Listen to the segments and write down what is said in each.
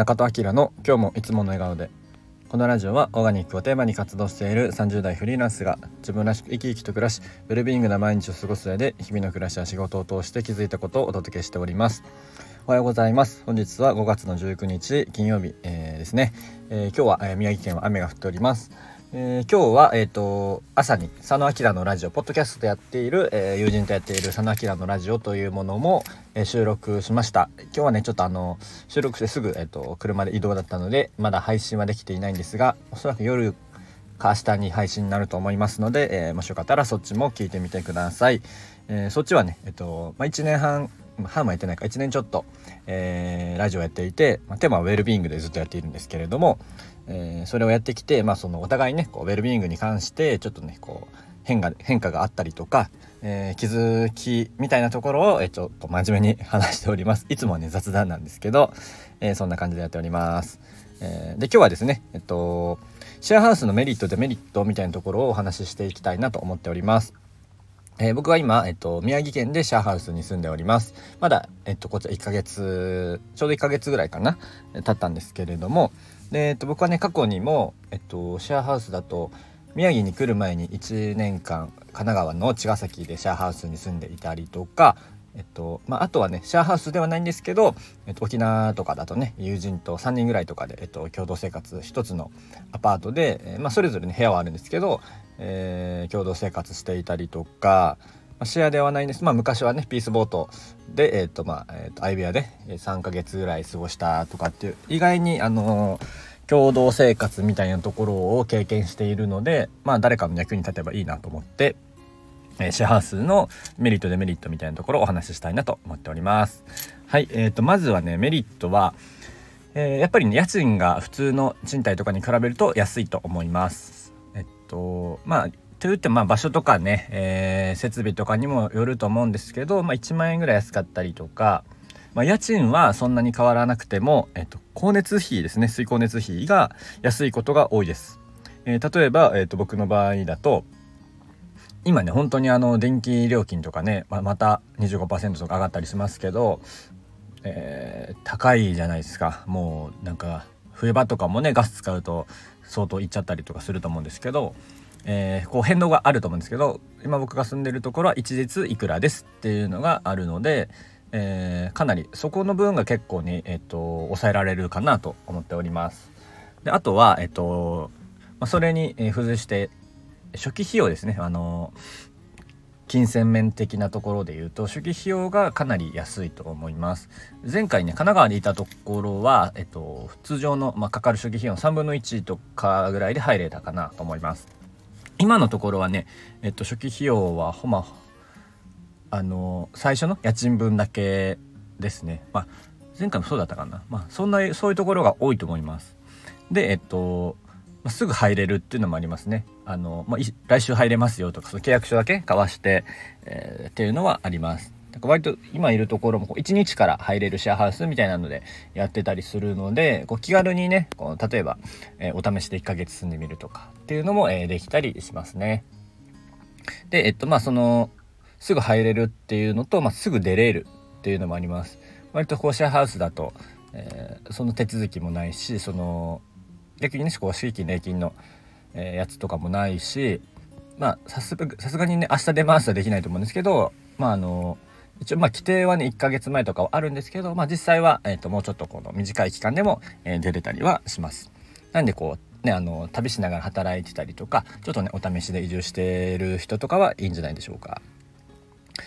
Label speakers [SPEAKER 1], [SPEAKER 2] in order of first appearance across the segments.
[SPEAKER 1] 中戸明の今日もいつもの笑顔で。このラジオはオーガニックをテーマに活動している30代フリーランスが自分らしく生き生きと暮らしウェルビーイングな毎日を過ごす上で日々の暮らしや仕事を通して気づいたことをお届けしております。おはようございます。本日は5月の19日金曜日、えー、ですね、えー、今日は、えー、宮城県は雨が降っております。えー、今日は、えーと、朝に佐野明のラジオポッドキャストでやっている、えー、友人とやっている佐野明のラジオというものも、え、収録しました。今日はねちょっとあの収録してすぐ、えーと、車で移動だったのでまだ配信はできていないんですがおそらく夜か明日に配信になると思いますので、えもしよかったらそっちも聞いてみてください、えそっちはねえっ、と、まあ、1年半半もやってないか1年ちょっと、えラジオやっていて、まあ、テーマはウェルビーイングでずっとやっているんですけれどもえー、それをやってきて、まあ、そのお互いねこうウェルビーイングに関してちょっとねこう変化変化があったりとか、えー、気づきみたいなところを、えー、ちょっと真面目に話しております。いつもはね雑談なんですけど、えー、そんな感じでやっております、えで今日はですねえっとシェアハウスのメリットデメリットみたいなところをお話ししていきたいなと思っております。えー、僕は今、えっと、宮城県でシェアハウスに住んでおります。まだ、えっと、こちら1ヶ月、ちょうど1ヶ月ぐらいかな、経ったんですけれども、で、えっと、僕はね、過去にも、えっと、シェアハウスだと、宮城に来る前に1年間、神奈川の茅ヶ崎でシェアハウスに住んでいたりとか、えっとまあ、あとはねシェアハウスではないんですけど、えっと、沖縄とかだとね友人と3人ぐらいとかで、えっと、共同生活1つのアパートで、えー、まあ、それぞれね部屋はあるんですけど、えー、共同生活していたりとか、まあ、シェアではないんです、まあ、昔はねピースボートで、えーとまあえーと、アイビアで3ヶ月ぐらい過ごしたとかっていう意外に、あのー、共同生活みたいなところを経験しているので、まあ、誰かの役に立てばいいなと思って、え、シェアハウスのメリットデメリットみたいなところをお話ししたいなと思っております。はい、えーと、まずはねメリットは、えー、やっぱり、ね、家賃が普通の賃貸とかに比べると安いと思います。えっとまあと言ってもまあ場所とかね、えー、設備とかにもよると思うんですけど、まあ、1万円ぐらい安かったりとか、まあ、家賃はそんなに変わらなくても、えっと、光熱費ですね水光熱費が安いことが多いです。えー、例えば、えー、と僕の場合だと今ね本当にあの電気料金とかね、ままた25%とか上がったりしますけど、えー、高いじゃないですかもうなんか冬場とかもねガス使うと相当いっちゃったりとかすると思うんですけど、えー、こう変動があると思うんですけど今僕が住んでるところは一律いくらですっていうのがあるので、えー、かなりそこの部分が結構に、えーと、抑えられるかなと思っております。であとは、えーとまあ、それに付随して初期費用ですね。あの金銭面的なところで言うと初期費用がかなり安いと思います。前回ね神奈川にいたところは、えっと、通常の、まあ、かかる初期費用の3分の1とかぐらいで入れたかなと思います。今のところはね、えっと、初期費用はほまあの最初の家賃分だけですね。まあ前回もそうだったかな。まあそんなそういうところが多いと思います。でえっとまあ、すぐ入れるっていうのもありますね。あの、まあ、来週入れますよとか、その契約書だけ交わして、えー、っていうのはあります。だから割と今いるところも1日から入れるシェアハウスみたいなのでやってたりするので、こう気軽にね、こう例えば、えー、お試しで1ヶ月住んでみるとかっていうのも、えー、できたりしますね。で、えっと、まあ、その、すぐ入れるっていうのと、まあ、すぐ出れるっていうのもあります。割とこうシェアハウスだと、えー、その手続きもないし、その、逆にねこう敷金礼金の、えー、やつとかもないしまあさすがにね明日出ますはできないと思うんですけどまああの一応まあ規定はね1ヶ月前とかはあるんですけど、まあ、実際は、えー、ともうちょっとこの短い期間でも、えー、出れたりはします。なんでこうねあの旅しながら働いてたりとかちょっとねお試しで移住してる人とかはいいんじゃないでしょうか。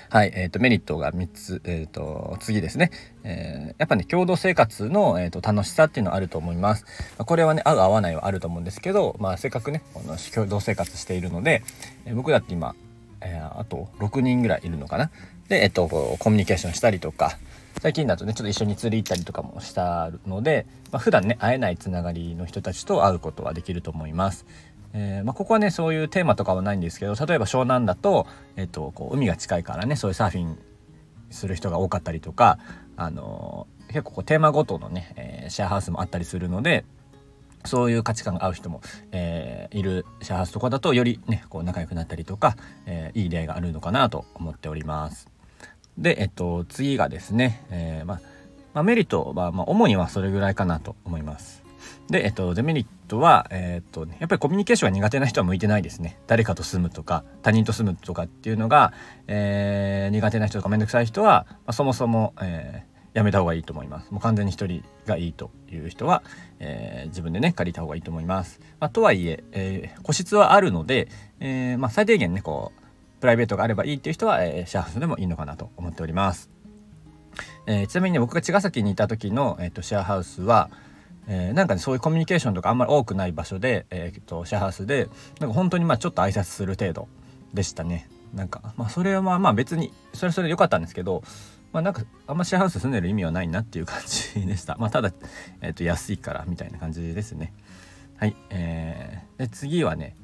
[SPEAKER 1] はい、えっ、ー、と、メリットが3つ、えっ、ー、と、次ですね。えー、やっぱね、共同生活の、えーと、楽しさっていうのはあると思います。ま、これはね、合う合わないはあると思うんですけど、まあ、せっかくね、この共同生活しているので、えー、僕だって今、え、あと6人ぐらいいるのかな。で、えっ、と、コミュニケーションしたりとか、最近だとね、ちょっと一緒に釣り行ったりとかもしたので、まあ、普段ね、会えないつながりの人たちと会うことはできると思います。えー、まあ、ここはねそういうテーマとかはないんですけど例えば湘南だと、えっと、こう海が近いからねそういうサーフィンする人が多かったりとか、あのー、結構こうテーマごとのね、えー、シェアハウスもあったりするのでそういう価値観が合う人も、えー、いるシェアハウスとかだとよりねこう仲良くなったりとか、えいい例があるのかなと思っております。で、えっと、次がですね、えままあ、メリットは、まあ、主にはそれぐらいかなと思います。で、えっと、デメリットは、え、っと、やっぱりコミュニケーションが苦手な人は向いてないですね。誰かと住むとか、他人と住むとかっていうのが、えー、苦手な人とかめんどくさい人は、まあ、そもそも、えー、やめた方がいいと思います。もう完全に一人がいいという人は、えー、自分でね、借りた方がいいと思います。まあ、とはいええー、個室はあるので、えー、まあ、最低限ね、こう、プライベートがあればいいっていう人は、えー、シェアハウスでもいいのかなと思っております。えー、ちなみにね僕が茅ヶ崎にいた時の、えーと、シェアハウスは、えー、なんかねそういうコミュニケーションとかあんまり多くない場所で、えーと、シェアハウスでなんか本当にまあちょっと挨拶する程度でしたね。なんかまあそれはまあ別にそれはそれで良かったんですけどまあなんかあんまシェアハウス住んでる意味はないなっていう感じでした。まあただ、えーと、安いからみたいな感じですね。はい、えー、で次はね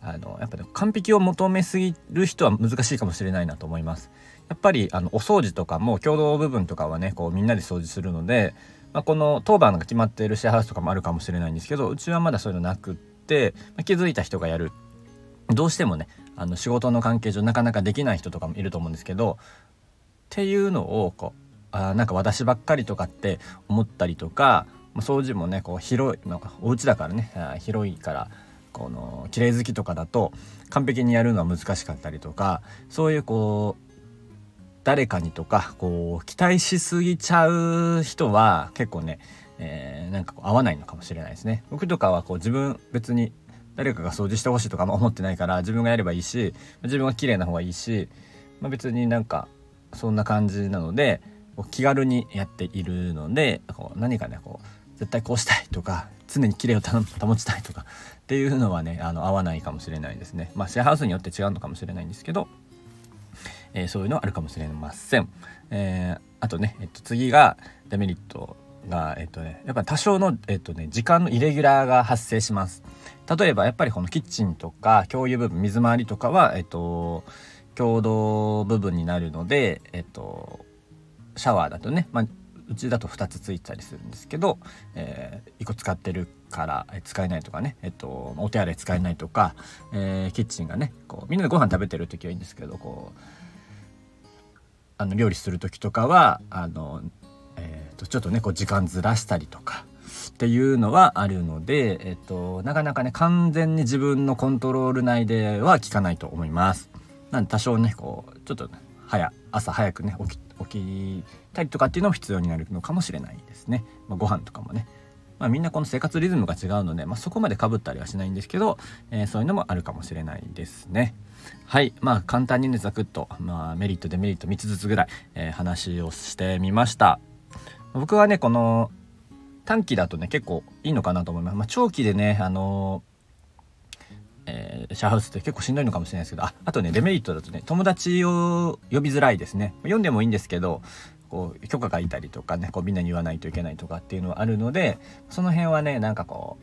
[SPEAKER 1] あのやっぱね完璧を求めすぎる人は難しいかもしれないなと思います。やっぱりあのお掃除とかも共同部分とかはねこうみんなで掃除するので、まあ、この当番が決まっているシェアハウスとかもあるかもしれないんですけどうちはまだそういうのなくって、ま、気づいた人がやる。どうしてもねあの仕事の関係上なかなかできない人とかもいると思うんですけどっていうのをこうあなんか私ばっかりとかって思ったりとか、ま、掃除もねこう広い、まあ、お家だからね広いからこの綺麗好きとかだと完璧にやるのは難しかったりとかそういうこう誰かにとかこう期待しすぎちゃう人は結構ね、えー、なんかこう合わないのかもしれないですね。僕とかはこう自分別に誰かが掃除してほしいとかも思ってないから自分がやればいいし自分が綺麗な方がいいし、まあ、別になんかそんな感じなので気軽にやっているのでこう何かねこう絶対こうしたいとか常に綺麗を保ちたいとかっていうのはねあの合わないかもしれないですね。まあシェアハウスによって違うのかもしれないんですけどえー、そういうのあるかもしれません。えー、あとね、えっと、次がデメリットが、えっとね、やっぱ多少の、えっとね、時間のイレギュラーが発生します。例えばやっぱりこのキッチンとか共有部分水回りとかは、えっと、共同部分になるので、えっと、シャワーだとね、まあ、うちだと2つついたりするんですけど、えー、1個使ってるから使えないとかね、えっと、お手洗い使えないとか、えー、キッチンがねこうみんなでご飯食べてる時はいいんですけどこうあの料理する時とかはあの、えーと、ちょっとねこう時間ずらしたりとかっていうのはあるので、えっと、なかなかね完全に自分のコントロール内では効かないと思います。なんで多少ねこうちょっと早朝早くね起き起きたりとかっていうのも必要になるのかもしれないですね。まあ、ご飯とかもね。まあ、みんなこの生活リズムが違うので、まあ、そこまでかぶったりはしないんですけど、えー、そういうのもあるかもしれないですね。はいまあ簡単にねざくっと、まあ、メリットデメリット3つずつぐらい、えー、話をしてみました。僕はねこの短期だとね結構いいのかなと思います、まあ、長期でねあのえー、シャアハウスって結構しんどいのかもしれないですけどああとねデメリットだとね友達を呼びづらいですね。読んでもいいんですけどこう許可がいたりとかねこうみんなに言わないといけないとかっていうのはあるのでその辺はねなんかこ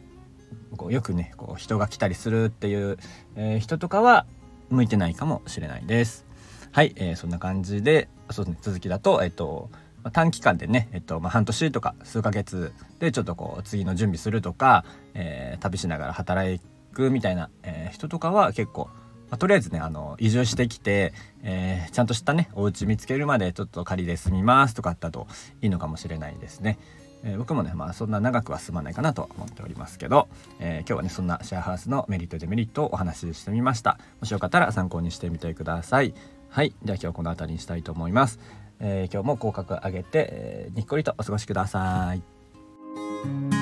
[SPEAKER 1] うこうよくねこう人が来たりするっていう、えー、人とかは向いてないかもしれないです。はい、えー、そんな感じで、そうですね、続きだと、えっと、短期間でね、えっとまあ、半年とか数ヶ月でちょっとこう次の準備するとか、えー、旅しながら働くみたいな、えー、人とかは結構、まあ、とりあえずねあの移住してきて、えー、ちゃんとしたねお家見つけるまでちょっと仮で住みますとかあったといいのかもしれないですね。えー、僕もねまあそんな長くは済まないかなと思っておりますけど、えー、今日はねそんなシェアハウスのメリットデメリットをお話ししてみました。もしよかったら参考にしてみてください。はい。では今日はこの辺りにしたいと思います、えー、今日も口角上げて、えーにっこりとお過ごしください。